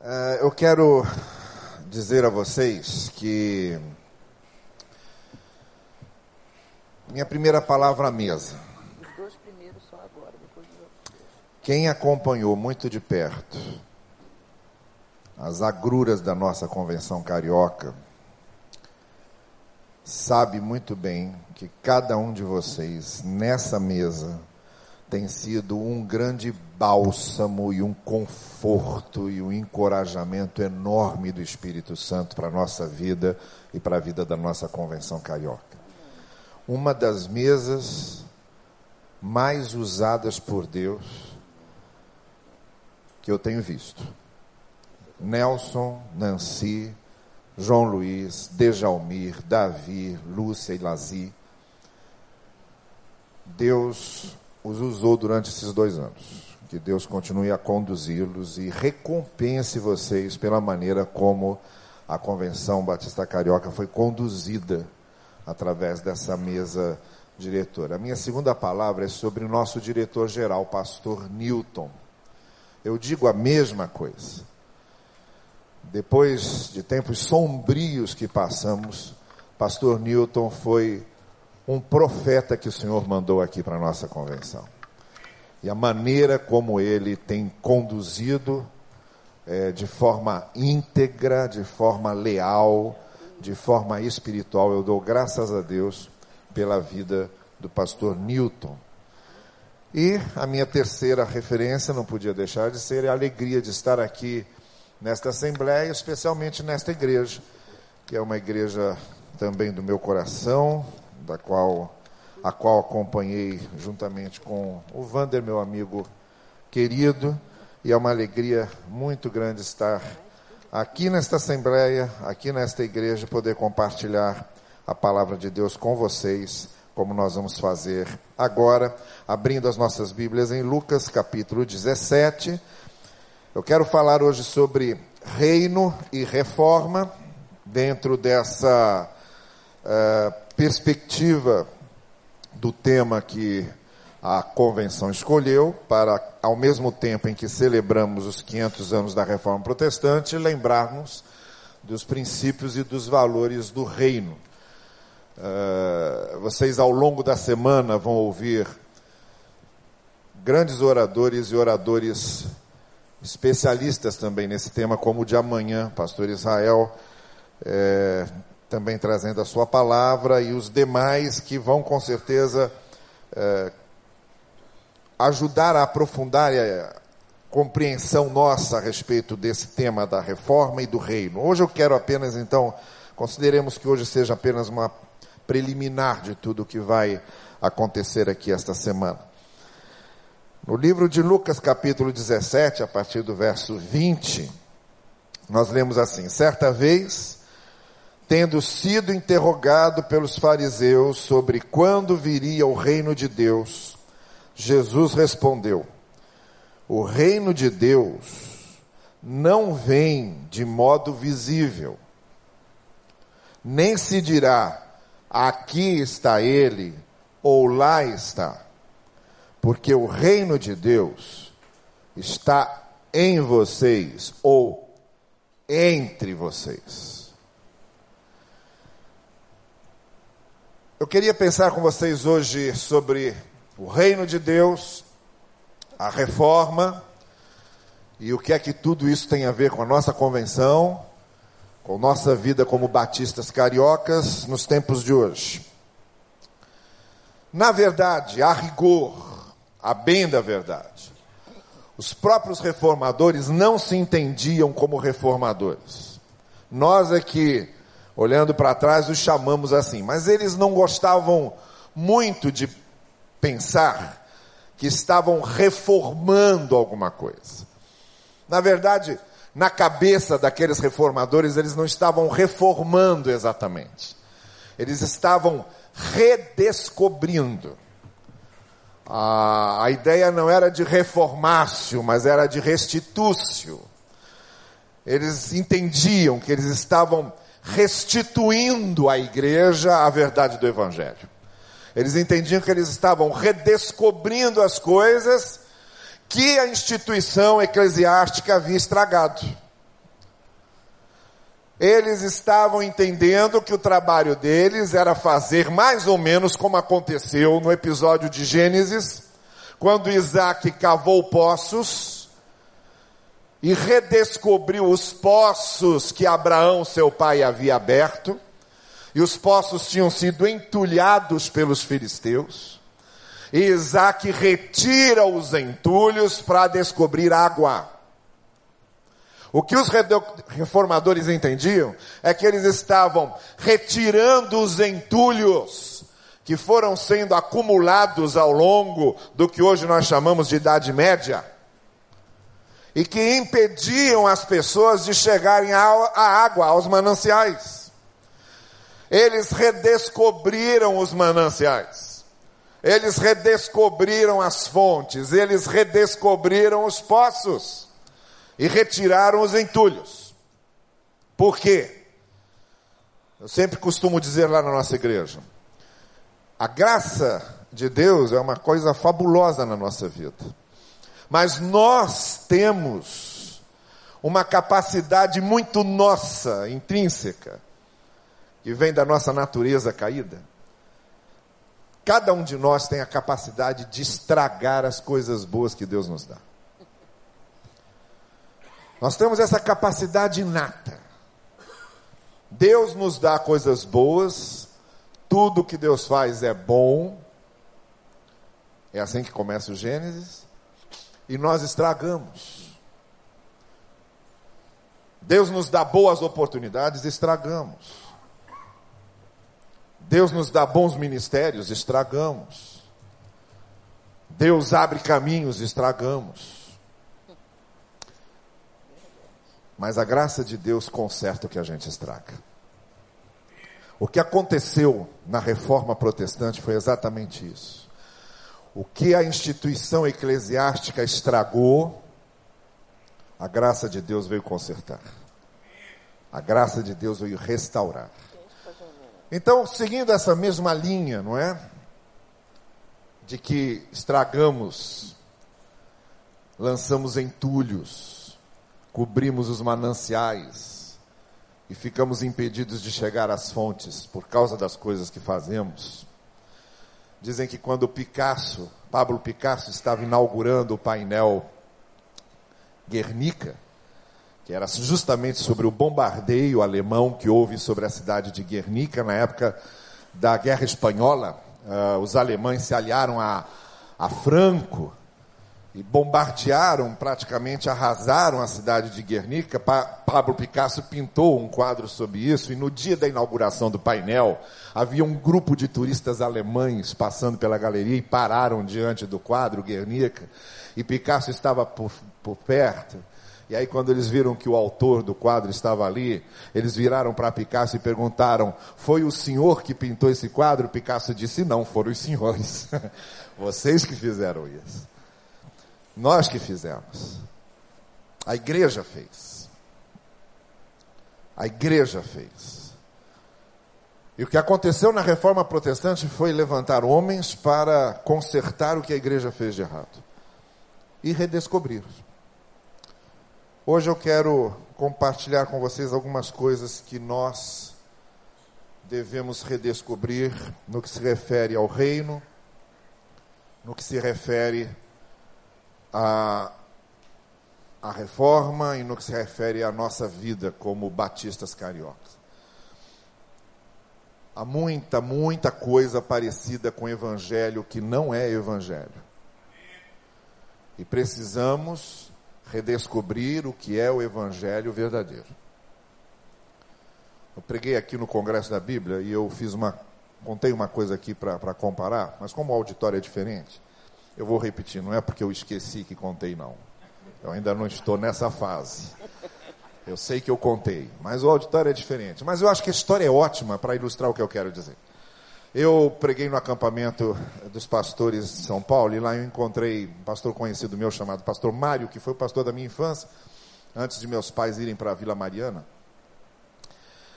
Uh, eu quero dizer a vocês que minha primeira palavra à mesa. Os dois primeiros só agora, depois Quem acompanhou muito de perto as agruras da nossa convenção carioca sabe muito bem que cada um de vocês nessa mesa tem sido um grande bálsamo e um conforto e um encorajamento enorme do Espírito Santo para a nossa vida e para a vida da nossa convenção carioca. Uma das mesas mais usadas por Deus que eu tenho visto. Nelson, Nancy, João Luiz, Dejalmir, Davi, Lúcia e Lazi. Deus os usou durante esses dois anos. Que Deus continue a conduzi-los e recompense vocês pela maneira como a Convenção Batista Carioca foi conduzida através dessa mesa diretora. A minha segunda palavra é sobre o nosso diretor-geral, pastor Newton. Eu digo a mesma coisa. Depois de tempos sombrios que passamos, pastor Newton foi um profeta que o Senhor mandou aqui para a nossa convenção. E a maneira como ele tem conduzido é, de forma íntegra, de forma leal, de forma espiritual, eu dou graças a Deus pela vida do pastor Newton. E a minha terceira referência, não podia deixar de ser, é a alegria de estar aqui nesta Assembleia, especialmente nesta igreja, que é uma igreja também do meu coração, da qual a qual acompanhei juntamente com o Vander, meu amigo querido, e é uma alegria muito grande estar aqui nesta assembleia, aqui nesta igreja, poder compartilhar a palavra de Deus com vocês, como nós vamos fazer agora, abrindo as nossas Bíblias em Lucas capítulo 17. Eu quero falar hoje sobre reino e reforma, dentro dessa uh, perspectiva do tema que a convenção escolheu, para, ao mesmo tempo em que celebramos os 500 anos da Reforma Protestante, lembrarmos dos princípios e dos valores do reino. Uh, vocês, ao longo da semana, vão ouvir grandes oradores e oradores especialistas também nesse tema, como o de amanhã, pastor Israel. É, também trazendo a sua palavra, e os demais que vão com certeza é, ajudar a aprofundar a compreensão nossa a respeito desse tema da reforma e do reino. Hoje eu quero apenas, então, consideremos que hoje seja apenas uma preliminar de tudo o que vai acontecer aqui esta semana. No livro de Lucas, capítulo 17, a partir do verso 20, nós lemos assim: Certa vez tendo sido interrogado pelos fariseus sobre quando viria o reino de Deus, Jesus respondeu: O reino de Deus não vem de modo visível, nem se dirá: aqui está ele ou lá está, porque o reino de Deus está em vocês ou entre vocês. Eu queria pensar com vocês hoje sobre o reino de Deus, a reforma e o que é que tudo isso tem a ver com a nossa convenção, com nossa vida como batistas cariocas nos tempos de hoje. Na verdade, a rigor, a bem da verdade, os próprios reformadores não se entendiam como reformadores. Nós é que olhando para trás, os chamamos assim. Mas eles não gostavam muito de pensar que estavam reformando alguma coisa. Na verdade, na cabeça daqueles reformadores, eles não estavam reformando exatamente. Eles estavam redescobrindo. A, a ideia não era de reformácio, mas era de restitúcio. Eles entendiam que eles estavam restituindo à igreja a verdade do Evangelho. Eles entendiam que eles estavam redescobrindo as coisas que a instituição eclesiástica havia estragado. Eles estavam entendendo que o trabalho deles era fazer mais ou menos como aconteceu no episódio de Gênesis, quando Isaac cavou poços e redescobriu os poços que Abraão, seu pai, havia aberto, e os poços tinham sido entulhados pelos filisteus. E Isaac retira os entulhos para descobrir água. O que os reformadores entendiam é que eles estavam retirando os entulhos que foram sendo acumulados ao longo do que hoje nós chamamos de Idade Média e que impediam as pessoas de chegarem à água, aos mananciais. Eles redescobriram os mananciais. Eles redescobriram as fontes, eles redescobriram os poços e retiraram os entulhos. Por quê? Eu sempre costumo dizer lá na nossa igreja: a graça de Deus é uma coisa fabulosa na nossa vida. Mas nós temos uma capacidade muito nossa, intrínseca, que vem da nossa natureza caída. Cada um de nós tem a capacidade de estragar as coisas boas que Deus nos dá. Nós temos essa capacidade inata. Deus nos dá coisas boas, tudo que Deus faz é bom. É assim que começa o Gênesis. E nós estragamos. Deus nos dá boas oportunidades, estragamos. Deus nos dá bons ministérios, estragamos. Deus abre caminhos, estragamos. Mas a graça de Deus conserta o que a gente estraga. O que aconteceu na reforma protestante foi exatamente isso. O que a instituição eclesiástica estragou, a graça de Deus veio consertar. A graça de Deus veio restaurar. Então, seguindo essa mesma linha, não é? De que estragamos, lançamos entulhos, cobrimos os mananciais e ficamos impedidos de chegar às fontes por causa das coisas que fazemos. Dizem que quando Picasso, Pablo Picasso, estava inaugurando o painel Guernica, que era justamente sobre o bombardeio alemão que houve sobre a cidade de Guernica na época da Guerra Espanhola, uh, os alemães se aliaram a, a Franco e bombardearam, praticamente arrasaram a cidade de Guernica. Pa Pablo Picasso pintou um quadro sobre isso, e no dia da inauguração do painel, havia um grupo de turistas alemães passando pela galeria e pararam diante do quadro Guernica, e Picasso estava por, por perto. E aí, quando eles viram que o autor do quadro estava ali, eles viraram para Picasso e perguntaram: Foi o senhor que pintou esse quadro? Picasso disse: Não, foram os senhores. Vocês que fizeram isso. Nós que fizemos. A igreja fez. A igreja fez. E o que aconteceu na reforma protestante foi levantar homens para consertar o que a igreja fez de errado e redescobrir. Hoje eu quero compartilhar com vocês algumas coisas que nós devemos redescobrir no que se refere ao reino, no que se refere a, a reforma e no que se refere à nossa vida como batistas cariocas. Há muita, muita coisa parecida com o evangelho que não é evangelho. E precisamos redescobrir o que é o evangelho verdadeiro. Eu preguei aqui no Congresso da Bíblia e eu fiz uma contei uma coisa aqui para comparar, mas como o auditório é diferente, eu vou repetir, não é porque eu esqueci que contei, não. Eu ainda não estou nessa fase. Eu sei que eu contei, mas o auditório é diferente. Mas eu acho que a história é ótima para ilustrar o que eu quero dizer. Eu preguei no acampamento dos pastores de São Paulo e lá eu encontrei um pastor conhecido meu chamado Pastor Mário, que foi o pastor da minha infância, antes de meus pais irem para a Vila Mariana.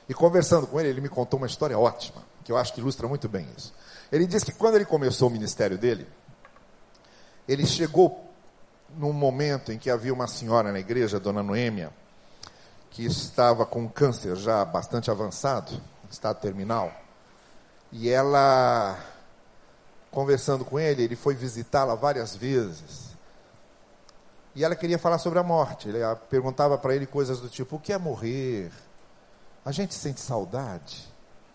E conversando com ele, ele me contou uma história ótima, que eu acho que ilustra muito bem isso. Ele disse que quando ele começou o ministério dele, ele chegou num momento em que havia uma senhora na igreja, Dona Noêmia, que estava com câncer já bastante avançado, estado terminal. E ela, conversando com ele, ele foi visitá-la várias vezes. E ela queria falar sobre a morte. Ela perguntava para ele coisas do tipo: o que é morrer? A gente sente saudade.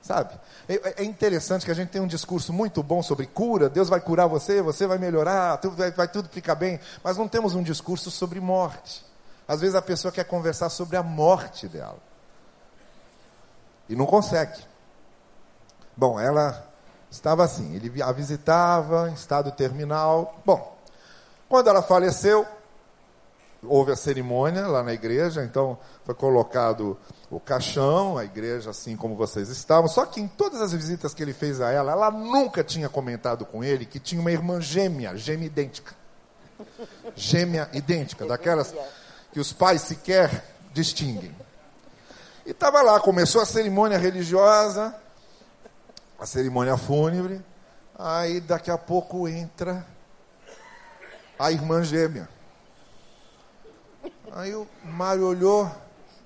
Sabe? É, é interessante que a gente tem um discurso muito bom sobre cura, Deus vai curar você, você vai melhorar, vai, vai tudo ficar bem, mas não temos um discurso sobre morte. Às vezes a pessoa quer conversar sobre a morte dela. E não consegue. Bom, ela estava assim, ele a visitava em estado terminal. Bom, quando ela faleceu, houve a cerimônia lá na igreja, então foi colocado o caixão, a igreja assim como vocês estavam. Só que em todas as visitas que ele fez a ela, ela nunca tinha comentado com ele que tinha uma irmã gêmea, gêmea idêntica. Gêmea idêntica, daquelas que os pais sequer distinguem. E estava lá, começou a cerimônia religiosa, a cerimônia fúnebre, aí daqui a pouco entra a irmã gêmea. Aí o Mário olhou,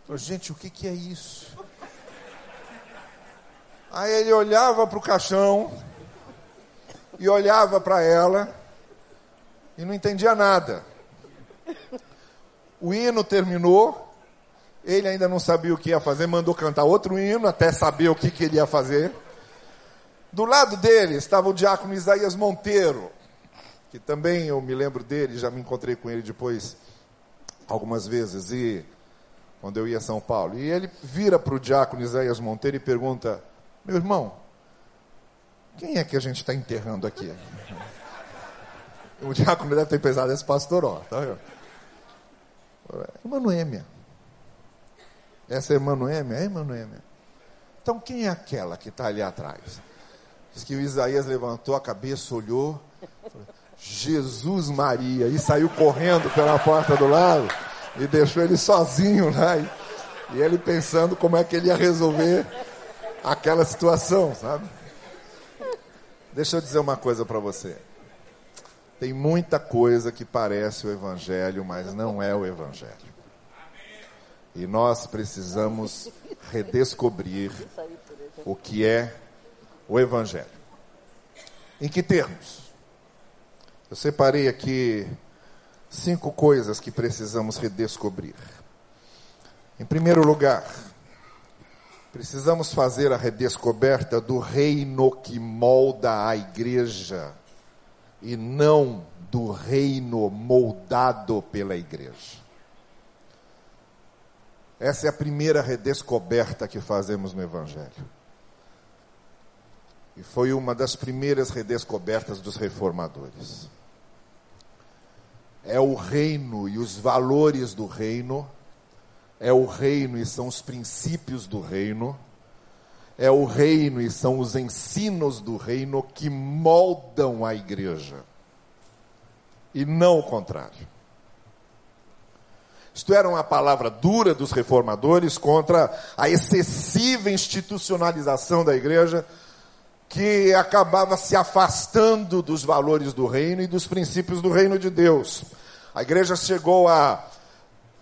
falou, gente, o que, que é isso? Aí ele olhava para o caixão e olhava para ela e não entendia nada. O hino terminou, ele ainda não sabia o que ia fazer, mandou cantar outro hino até saber o que, que ele ia fazer. Do lado dele estava o diácono Isaías Monteiro, que também eu me lembro dele, já me encontrei com ele depois algumas vezes, e quando eu ia a São Paulo. E ele vira para o diácono Isaías Monteiro e pergunta: Meu irmão, quem é que a gente está enterrando aqui? O diácono deve ter pesado esse pastor, ó. Tá vendo? Irmã Noêmia. Essa é irmã Noêmia? É irmã Noêmia. Então quem é aquela que está ali atrás? Diz que o Isaías levantou a cabeça, olhou. Falou, Jesus Maria, e saiu correndo pela porta do lado e deixou ele sozinho lá. E, e ele pensando como é que ele ia resolver aquela situação, sabe? Deixa eu dizer uma coisa para você. Tem muita coisa que parece o Evangelho, mas não é o Evangelho. E nós precisamos redescobrir o que é o Evangelho. Em que termos? Eu separei aqui cinco coisas que precisamos redescobrir. Em primeiro lugar, precisamos fazer a redescoberta do reino que molda a igreja e não do reino moldado pela igreja. Essa é a primeira redescoberta que fazemos no Evangelho. E foi uma das primeiras redescobertas dos reformadores é o reino e os valores do reino, é o reino e são os princípios do reino, é o reino e são os ensinos do reino que moldam a igreja, e não o contrário. Isto era uma palavra dura dos reformadores contra a excessiva institucionalização da igreja, que acabava se afastando dos valores do reino e dos princípios do reino de Deus. A igreja chegou a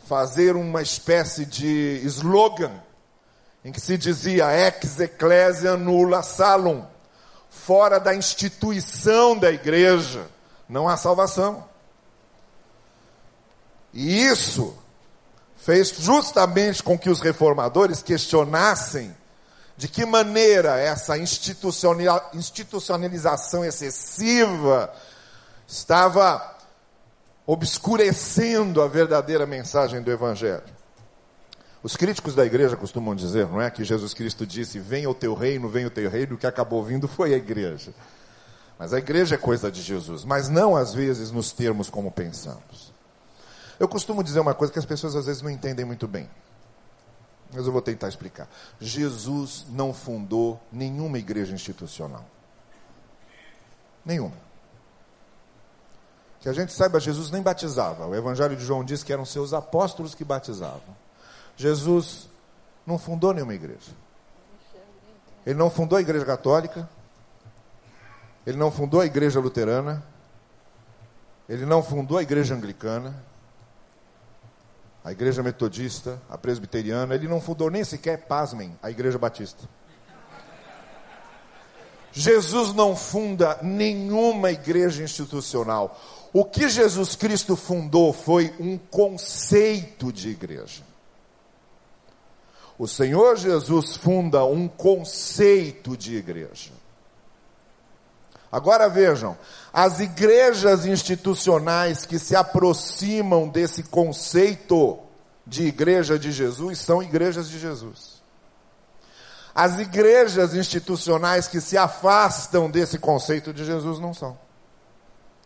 fazer uma espécie de slogan em que se dizia ex ecclesia nulla salum. Fora da instituição da igreja não há salvação. E isso fez justamente com que os reformadores questionassem de que maneira essa institucionalização excessiva estava obscurecendo a verdadeira mensagem do Evangelho. Os críticos da igreja costumam dizer, não é, que Jesus Cristo disse: Venha o teu reino, venha o teu reino, o que acabou vindo foi a igreja. Mas a igreja é coisa de Jesus, mas não às vezes nos termos como pensamos. Eu costumo dizer uma coisa que as pessoas às vezes não entendem muito bem. Mas eu vou tentar explicar. Jesus não fundou nenhuma igreja institucional. Nenhuma. Que a gente saiba, Jesus nem batizava. O Evangelho de João diz que eram seus apóstolos que batizavam. Jesus não fundou nenhuma igreja. Ele não fundou a igreja católica. Ele não fundou a igreja luterana. Ele não fundou a igreja anglicana. A igreja metodista, a presbiteriana, ele não fundou nem sequer, pasmem, a igreja batista. Jesus não funda nenhuma igreja institucional. O que Jesus Cristo fundou foi um conceito de igreja. O Senhor Jesus funda um conceito de igreja. Agora vejam, as igrejas institucionais que se aproximam desse conceito de igreja de Jesus são igrejas de Jesus. As igrejas institucionais que se afastam desse conceito de Jesus não são.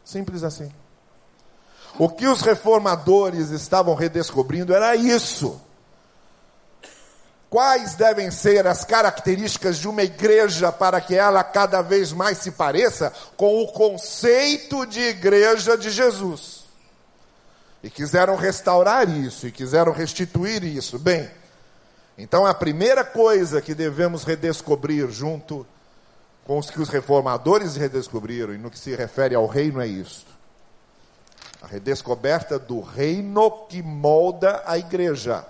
Simples assim. O que os reformadores estavam redescobrindo era isso. Quais devem ser as características de uma igreja para que ela cada vez mais se pareça com o conceito de igreja de Jesus? E quiseram restaurar isso, e quiseram restituir isso. Bem, então a primeira coisa que devemos redescobrir junto com os que os reformadores redescobriram, e no que se refere ao reino, é isto: a redescoberta do reino que molda a igreja,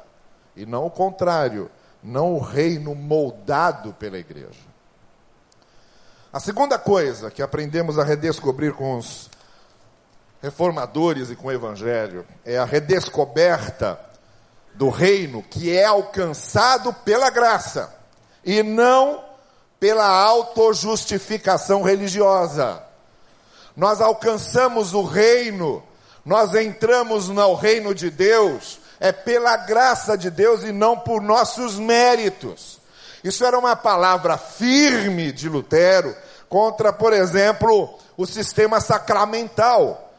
e não o contrário não o reino moldado pela igreja. A segunda coisa que aprendemos a redescobrir com os reformadores e com o evangelho é a redescoberta do reino que é alcançado pela graça e não pela autojustificação religiosa. Nós alcançamos o reino, nós entramos no reino de Deus é pela graça de Deus e não por nossos méritos. Isso era uma palavra firme de Lutero contra, por exemplo, o sistema sacramental,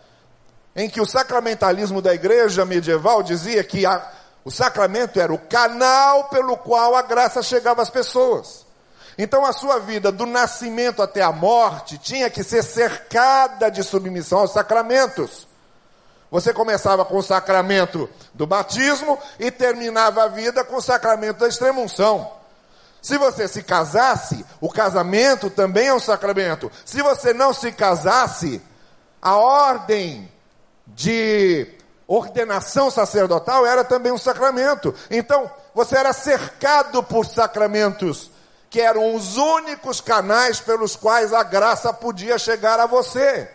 em que o sacramentalismo da igreja medieval dizia que a, o sacramento era o canal pelo qual a graça chegava às pessoas. Então a sua vida, do nascimento até a morte, tinha que ser cercada de submissão aos sacramentos. Você começava com o sacramento do batismo e terminava a vida com o sacramento da extremunção. Se você se casasse, o casamento também é um sacramento. Se você não se casasse, a ordem de ordenação sacerdotal era também um sacramento. Então, você era cercado por sacramentos que eram os únicos canais pelos quais a graça podia chegar a você.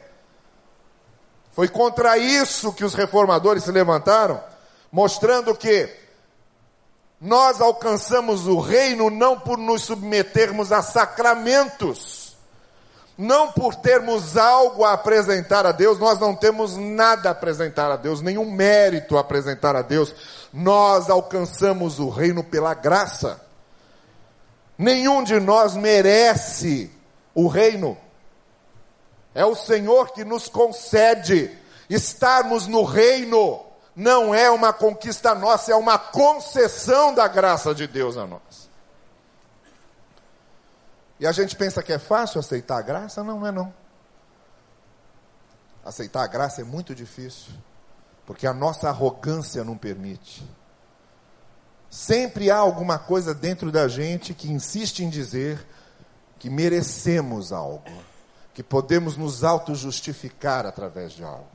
Foi contra isso que os reformadores se levantaram, mostrando que nós alcançamos o reino não por nos submetermos a sacramentos, não por termos algo a apresentar a Deus, nós não temos nada a apresentar a Deus, nenhum mérito a apresentar a Deus, nós alcançamos o reino pela graça. Nenhum de nós merece o reino. É o Senhor que nos concede. Estarmos no reino não é uma conquista nossa, é uma concessão da graça de Deus a nós. E a gente pensa que é fácil aceitar a graça? Não, não é não. Aceitar a graça é muito difícil, porque a nossa arrogância não permite. Sempre há alguma coisa dentro da gente que insiste em dizer que merecemos algo que podemos nos auto-justificar através de algo.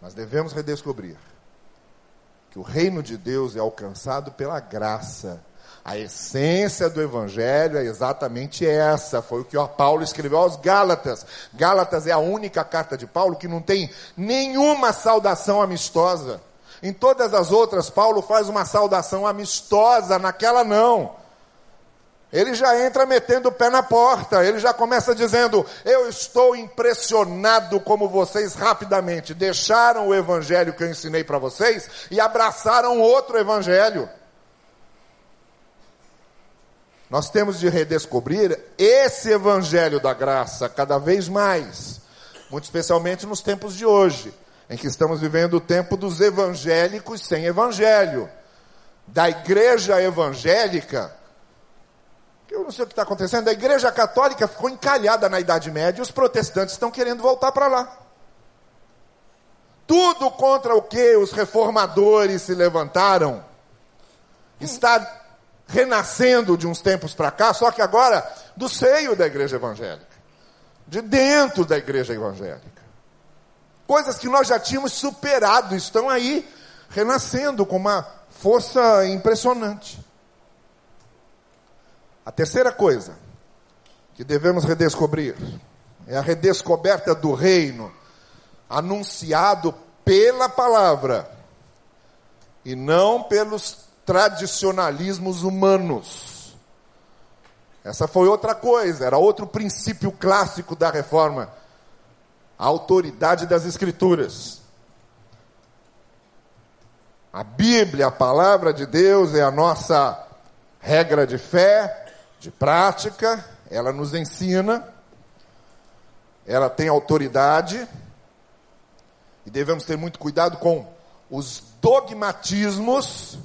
Mas devemos redescobrir que o reino de Deus é alcançado pela graça. A essência do Evangelho é exatamente essa. Foi o que o Paulo escreveu aos Gálatas. Gálatas é a única carta de Paulo que não tem nenhuma saudação amistosa. Em todas as outras, Paulo faz uma saudação amistosa, naquela não ele já entra metendo o pé na porta, ele já começa dizendo: Eu estou impressionado como vocês rapidamente deixaram o evangelho que eu ensinei para vocês e abraçaram outro evangelho. Nós temos de redescobrir esse evangelho da graça cada vez mais, muito especialmente nos tempos de hoje, em que estamos vivendo o tempo dos evangélicos sem evangelho, da igreja evangélica eu não sei o que está acontecendo. A igreja católica ficou encalhada na Idade Média e os protestantes estão querendo voltar para lá. Tudo contra o que os reformadores se levantaram está renascendo de uns tempos para cá, só que agora do seio da igreja evangélica, de dentro da igreja evangélica. Coisas que nós já tínhamos superado estão aí renascendo com uma força impressionante. A terceira coisa que devemos redescobrir é a redescoberta do reino anunciado pela palavra e não pelos tradicionalismos humanos. Essa foi outra coisa, era outro princípio clássico da reforma. A autoridade das escrituras. A Bíblia, a palavra de Deus, é a nossa regra de fé, de prática, ela nos ensina, ela tem autoridade, e devemos ter muito cuidado com os dogmatismos,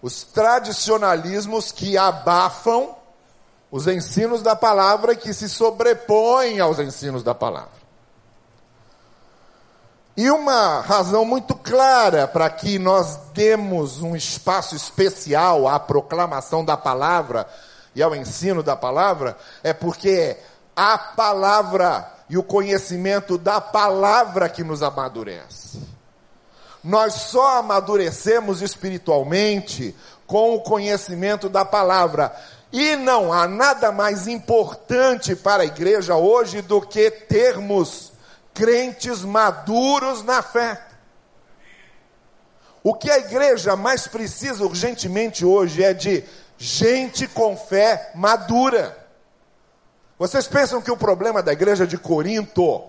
os tradicionalismos que abafam os ensinos da palavra e que se sobrepõem aos ensinos da palavra. E uma razão muito clara para que nós demos um espaço especial à proclamação da palavra e ao ensino da palavra é porque a palavra e o conhecimento da palavra que nos amadurece. Nós só amadurecemos espiritualmente com o conhecimento da palavra. E não há nada mais importante para a igreja hoje do que termos crentes maduros na fé. O que a igreja mais precisa urgentemente hoje é de gente com fé madura. Vocês pensam que o problema da igreja de Corinto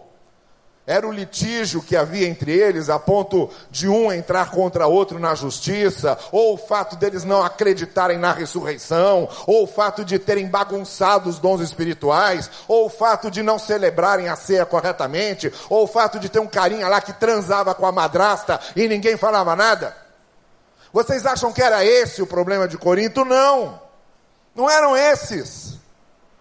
era o litígio que havia entre eles, a ponto de um entrar contra outro na justiça, ou o fato deles não acreditarem na ressurreição, ou o fato de terem bagunçado os dons espirituais, ou o fato de não celebrarem a ceia corretamente, ou o fato de ter um carinha lá que transava com a madrasta e ninguém falava nada. Vocês acham que era esse o problema de Corinto? Não. Não eram esses.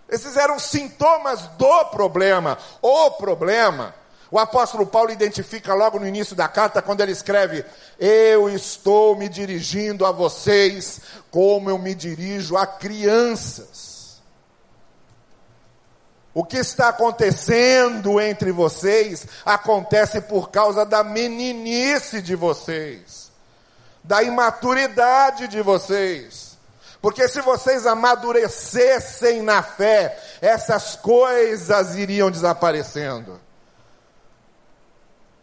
Esses eram sintomas do problema. O problema. O apóstolo Paulo identifica logo no início da carta, quando ele escreve: Eu estou me dirigindo a vocês como eu me dirijo a crianças. O que está acontecendo entre vocês acontece por causa da meninice de vocês, da imaturidade de vocês. Porque se vocês amadurecessem na fé, essas coisas iriam desaparecendo.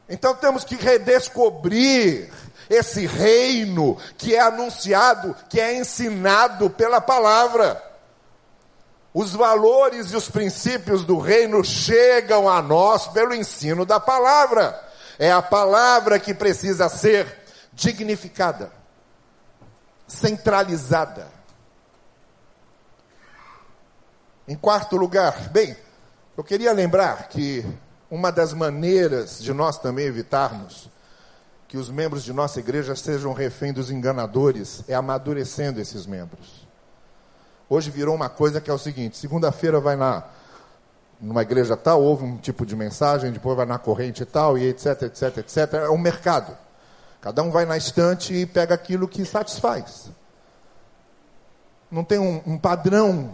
Então temos que redescobrir esse reino que é anunciado, que é ensinado pela palavra. Os valores e os princípios do reino chegam a nós pelo ensino da palavra. É a palavra que precisa ser dignificada, centralizada. Em quarto lugar, bem, eu queria lembrar que uma das maneiras de nós também evitarmos que os membros de nossa igreja sejam refém dos enganadores é amadurecendo esses membros. Hoje virou uma coisa que é o seguinte: segunda-feira vai na numa igreja tal, houve um tipo de mensagem, depois vai na corrente tal, e etc, etc, etc. É um mercado. Cada um vai na estante e pega aquilo que satisfaz. Não tem um, um padrão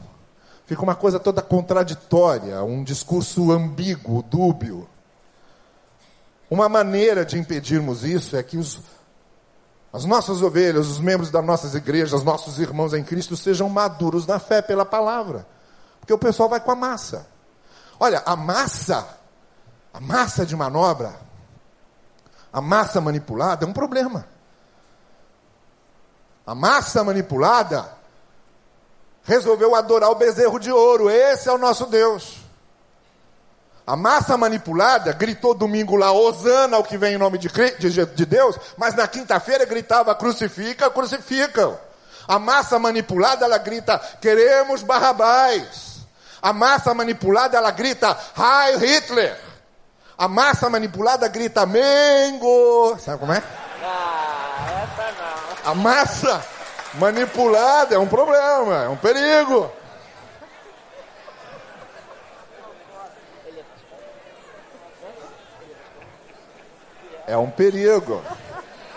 Fica uma coisa toda contraditória, um discurso ambíguo, dúbio. Uma maneira de impedirmos isso é que os, as nossas ovelhas, os membros das nossas igrejas, nossos irmãos em Cristo sejam maduros na fé pela palavra. Porque o pessoal vai com a massa. Olha, a massa, a massa de manobra, a massa manipulada é um problema. A massa manipulada resolveu adorar o bezerro de ouro. Esse é o nosso Deus. A massa manipulada gritou domingo lá, Osana, o que vem em nome de, de, de Deus, mas na quinta-feira gritava, crucifica, crucificam. A massa manipulada, ela grita, queremos Barrabás. A massa manipulada, ela grita, Heil Hitler. A massa manipulada grita, Mengo. Sabe como é? Ah, essa não. A massa manipulada é um problema, é um perigo. É um perigo.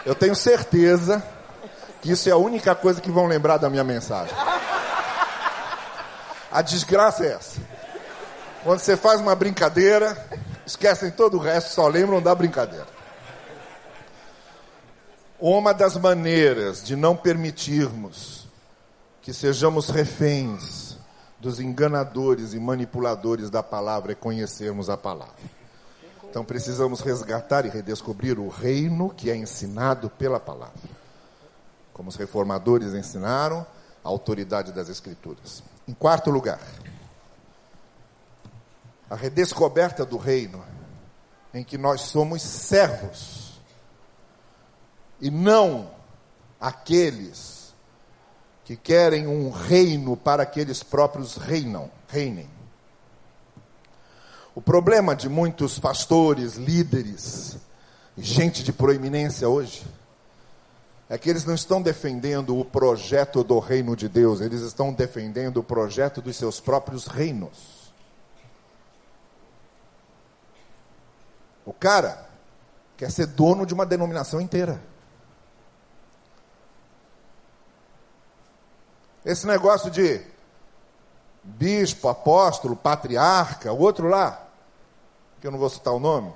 Eu tenho certeza que isso é a única coisa que vão lembrar da minha mensagem. A desgraça é essa. Quando você faz uma brincadeira, Esquecem todo o resto, só lembram da brincadeira. Uma das maneiras de não permitirmos que sejamos reféns dos enganadores e manipuladores da palavra é conhecermos a palavra. Então precisamos resgatar e redescobrir o reino que é ensinado pela palavra. Como os reformadores ensinaram, a autoridade das Escrituras. Em quarto lugar, a redescoberta do reino, em que nós somos servos e não aqueles que querem um reino para que eles próprios reinam, reinem. O problema de muitos pastores, líderes, gente de proeminência hoje, é que eles não estão defendendo o projeto do reino de Deus, eles estão defendendo o projeto dos seus próprios reinos. O cara quer ser dono de uma denominação inteira. Esse negócio de bispo, apóstolo, patriarca, o outro lá, que eu não vou citar o nome,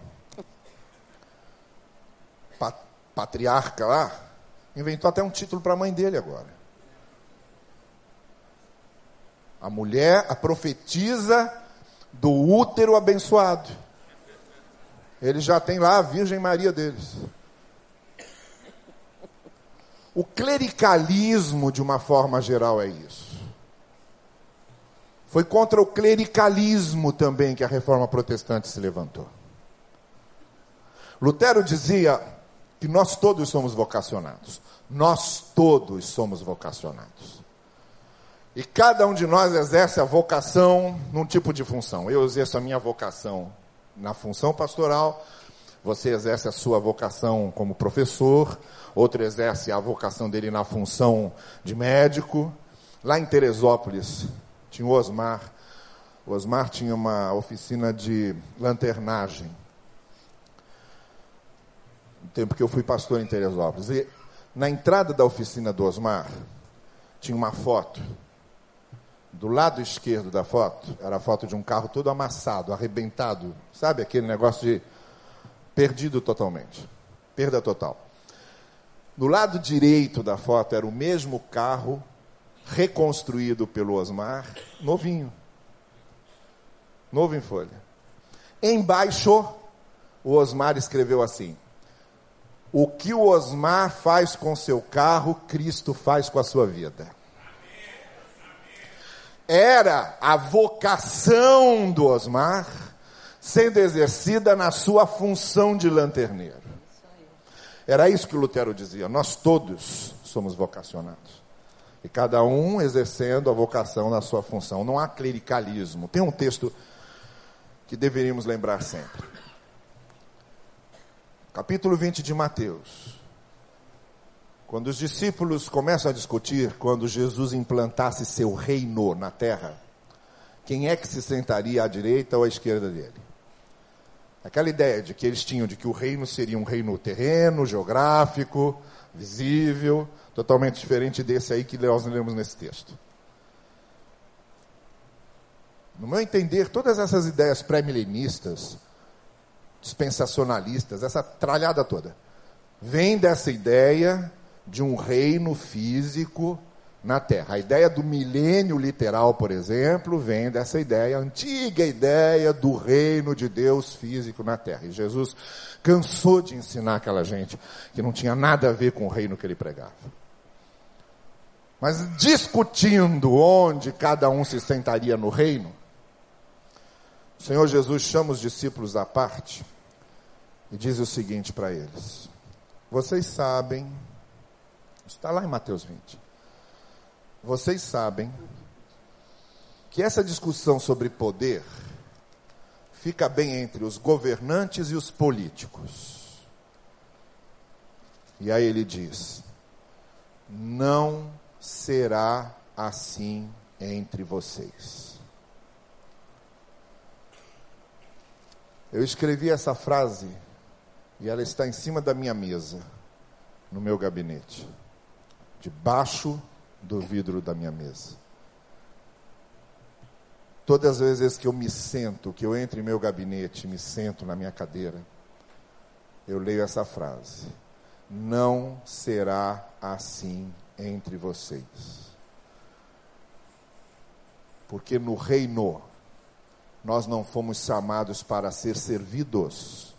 patriarca lá, inventou até um título para a mãe dele agora. A mulher, a profetisa do útero abençoado. Ele já tem lá a Virgem Maria deles. O clericalismo, de uma forma geral, é isso. Foi contra o clericalismo também que a reforma protestante se levantou. Lutero dizia que nós todos somos vocacionados. Nós todos somos vocacionados. E cada um de nós exerce a vocação num tipo de função. Eu exerço a minha vocação na função pastoral, você exerce a sua vocação como professor, outro exerce a vocação dele na função de médico. Lá em Teresópolis, tinha o Osmar. O Osmar tinha uma oficina de lanternagem. No tempo que eu fui pastor em Teresópolis. E na entrada da oficina do Osmar, tinha uma foto do lado esquerdo da foto, era a foto de um carro todo amassado, arrebentado. Sabe aquele negócio de perdido totalmente? Perda total. No lado direito da foto era o mesmo carro reconstruído pelo Osmar, novinho. Novo em folha. Embaixo, o Osmar escreveu assim: O que o Osmar faz com seu carro, Cristo faz com a sua vida era a vocação do Osmar sendo exercida na sua função de lanterneiro. Era isso que Lutero dizia. Nós todos somos vocacionados. E cada um exercendo a vocação na sua função. Não há clericalismo. Tem um texto que deveríamos lembrar sempre. Capítulo 20 de Mateus. Quando os discípulos começam a discutir quando Jesus implantasse seu reino na terra, quem é que se sentaria à direita ou à esquerda dele? Aquela ideia de que eles tinham de que o reino seria um reino terreno, geográfico, visível, totalmente diferente desse aí que nós lemos nesse texto. No meu entender, todas essas ideias pré-milenistas, dispensacionalistas, essa tralhada toda, vem dessa ideia de um reino físico na Terra. A ideia do milênio literal, por exemplo, vem dessa ideia, antiga ideia do reino de Deus físico na Terra. E Jesus cansou de ensinar aquela gente que não tinha nada a ver com o reino que ele pregava. Mas discutindo onde cada um se sentaria no reino, o Senhor Jesus chama os discípulos à parte e diz o seguinte para eles: Vocês sabem Está lá em Mateus 20. Vocês sabem que essa discussão sobre poder fica bem entre os governantes e os políticos. E aí ele diz: não será assim entre vocês. Eu escrevi essa frase e ela está em cima da minha mesa, no meu gabinete debaixo do vidro da minha mesa. todas as vezes que eu me sento, que eu entro em meu gabinete, me sento na minha cadeira, eu leio essa frase: Não será assim entre vocês. Porque no reino, nós não fomos chamados para ser servidos,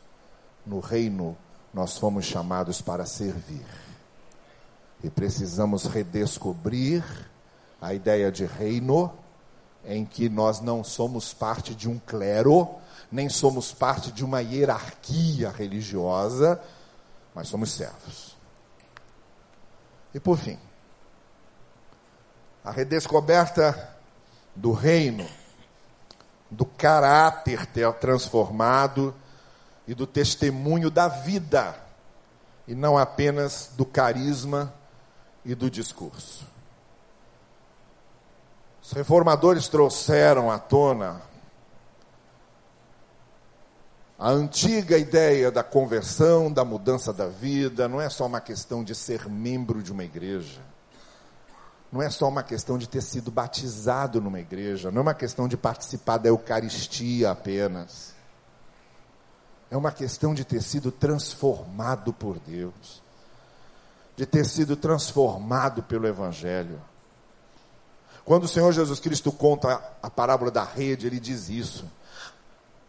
no reino, nós fomos chamados para servir. E precisamos redescobrir a ideia de reino, em que nós não somos parte de um clero, nem somos parte de uma hierarquia religiosa, mas somos servos. E por fim, a redescoberta do reino, do caráter transformado e do testemunho da vida, e não apenas do carisma e do discurso. Os reformadores trouxeram à tona a antiga ideia da conversão, da mudança da vida, não é só uma questão de ser membro de uma igreja. Não é só uma questão de ter sido batizado numa igreja, não é uma questão de participar da Eucaristia apenas. É uma questão de ter sido transformado por Deus, de ter sido transformado pelo Evangelho. Quando o Senhor Jesus Cristo conta a parábola da rede, ele diz isso.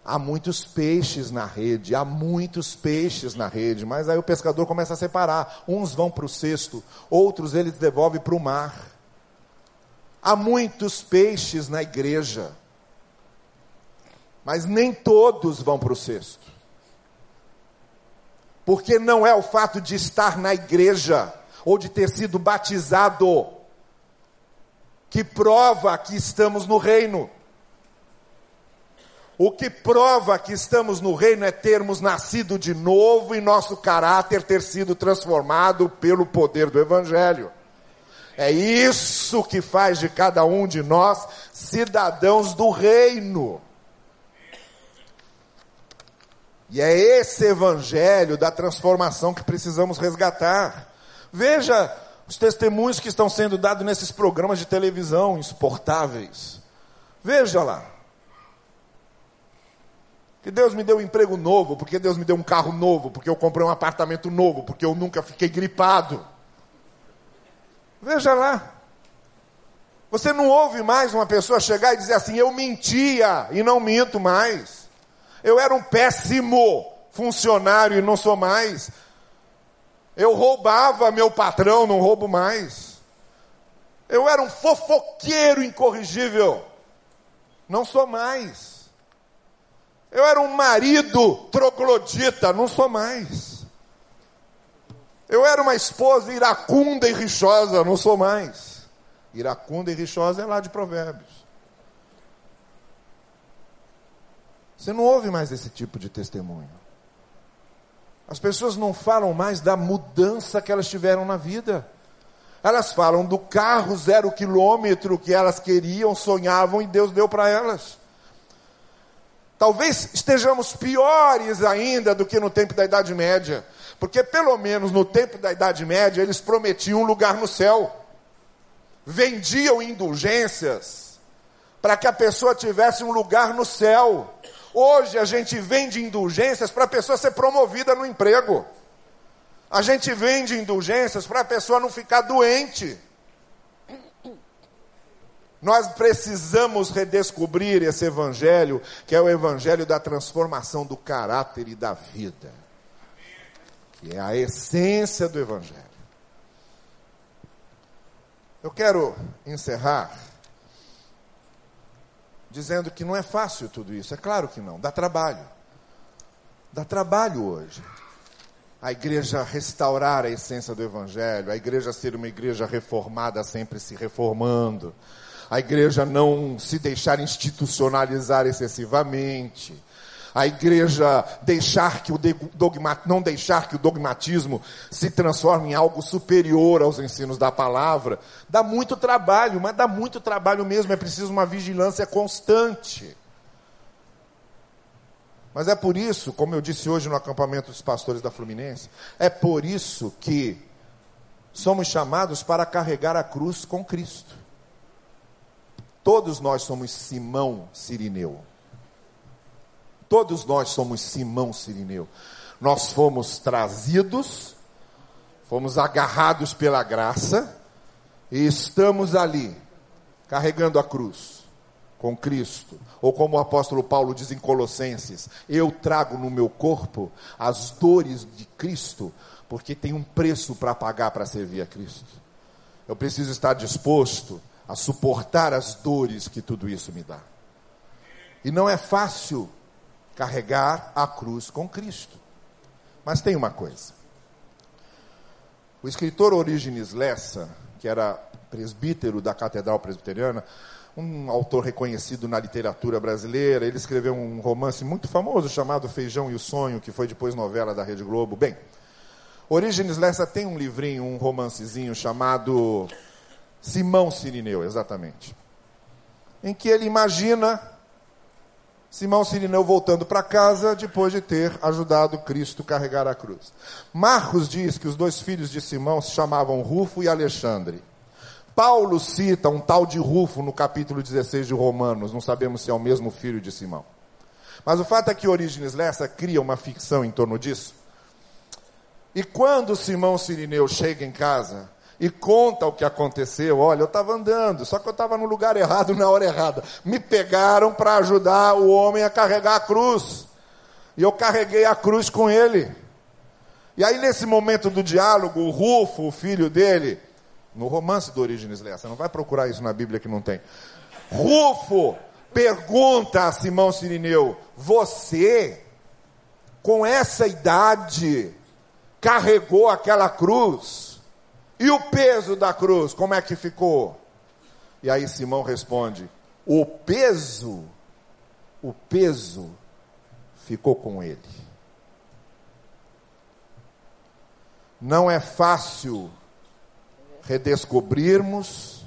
Há muitos peixes na rede, há muitos peixes na rede, mas aí o pescador começa a separar. Uns vão para o cesto, outros ele devolve para o mar. Há muitos peixes na igreja, mas nem todos vão para o cesto. Porque não é o fato de estar na igreja ou de ter sido batizado que prova que estamos no reino. O que prova que estamos no reino é termos nascido de novo e nosso caráter ter sido transformado pelo poder do Evangelho. É isso que faz de cada um de nós cidadãos do reino. E é esse Evangelho da transformação que precisamos resgatar. Veja os testemunhos que estão sendo dados nesses programas de televisão insuportáveis. Veja lá. Que Deus me deu um emprego novo, porque Deus me deu um carro novo, porque eu comprei um apartamento novo, porque eu nunca fiquei gripado. Veja lá. Você não ouve mais uma pessoa chegar e dizer assim: eu mentia e não minto mais. Eu era um péssimo funcionário e não sou mais. Eu roubava meu patrão, não roubo mais. Eu era um fofoqueiro incorrigível, não sou mais. Eu era um marido troglodita, não sou mais. Eu era uma esposa iracunda e rixosa, não sou mais. Iracunda e rixosa é lá de Provérbios. Você não ouve mais esse tipo de testemunho. As pessoas não falam mais da mudança que elas tiveram na vida. Elas falam do carro zero quilômetro que elas queriam, sonhavam e Deus deu para elas. Talvez estejamos piores ainda do que no tempo da Idade Média, porque pelo menos no tempo da Idade Média eles prometiam um lugar no céu, vendiam indulgências para que a pessoa tivesse um lugar no céu. Hoje a gente vende indulgências para a pessoa ser promovida no emprego. A gente vende indulgências para a pessoa não ficar doente. Nós precisamos redescobrir esse evangelho, que é o evangelho da transformação do caráter e da vida. Que é a essência do evangelho. Eu quero encerrar dizendo que não é fácil tudo isso. É claro que não, dá trabalho. Dá trabalho hoje. A igreja restaurar a essência do Evangelho, a igreja ser uma igreja reformada, sempre se reformando, a igreja não se deixar institucionalizar excessivamente, a igreja deixar que o dogma, não deixar que o dogmatismo se transforme em algo superior aos ensinos da palavra, dá muito trabalho, mas dá muito trabalho mesmo, é preciso uma vigilância constante. Mas é por isso, como eu disse hoje no acampamento dos pastores da Fluminense, é por isso que somos chamados para carregar a cruz com Cristo. Todos nós somos Simão Sirineu. Todos nós somos Simão Sirineu. Nós fomos trazidos, fomos agarrados pela graça e estamos ali, carregando a cruz com Cristo. Ou como o apóstolo Paulo diz em Colossenses: Eu trago no meu corpo as dores de Cristo, porque tem um preço para pagar para servir a Cristo. Eu preciso estar disposto a suportar as dores que tudo isso me dá. E não é fácil carregar a cruz com Cristo. Mas tem uma coisa. O escritor Orígenes Lessa, que era presbítero da Catedral Presbiteriana, um autor reconhecido na literatura brasileira, ele escreveu um romance muito famoso chamado Feijão e o Sonho, que foi depois novela da Rede Globo. Bem, Orígenes Lessa tem um livrinho, um romancezinho chamado Simão Sirineu, exatamente. Em que ele imagina Simão Sirineu voltando para casa depois de ter ajudado Cristo carregar a cruz. Marcos diz que os dois filhos de Simão se chamavam Rufo e Alexandre. Paulo cita um tal de Rufo no capítulo 16 de Romanos, não sabemos se é o mesmo filho de Simão. Mas o fato é que Orígenes Lessa cria uma ficção em torno disso. E quando Simão Sirineu chega em casa, e conta o que aconteceu. Olha, eu estava andando, só que eu estava no lugar errado na hora errada. Me pegaram para ajudar o homem a carregar a cruz. E eu carreguei a cruz com ele. E aí, nesse momento do diálogo, o Rufo, o filho dele, no romance do Orígenes Lessa, não vai procurar isso na Bíblia que não tem. Rufo pergunta a Simão Sirineu: Você, com essa idade, carregou aquela cruz? E o peso da cruz, como é que ficou? E aí Simão responde: O peso, o peso ficou com ele. Não é fácil redescobrirmos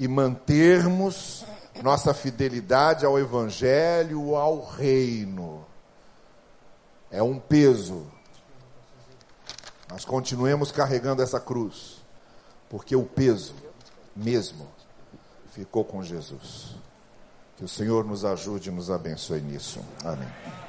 e mantermos nossa fidelidade ao Evangelho, ao Reino. É um peso. Mas continuemos carregando essa cruz porque o peso mesmo ficou com Jesus. Que o Senhor nos ajude e nos abençoe nisso. Amém.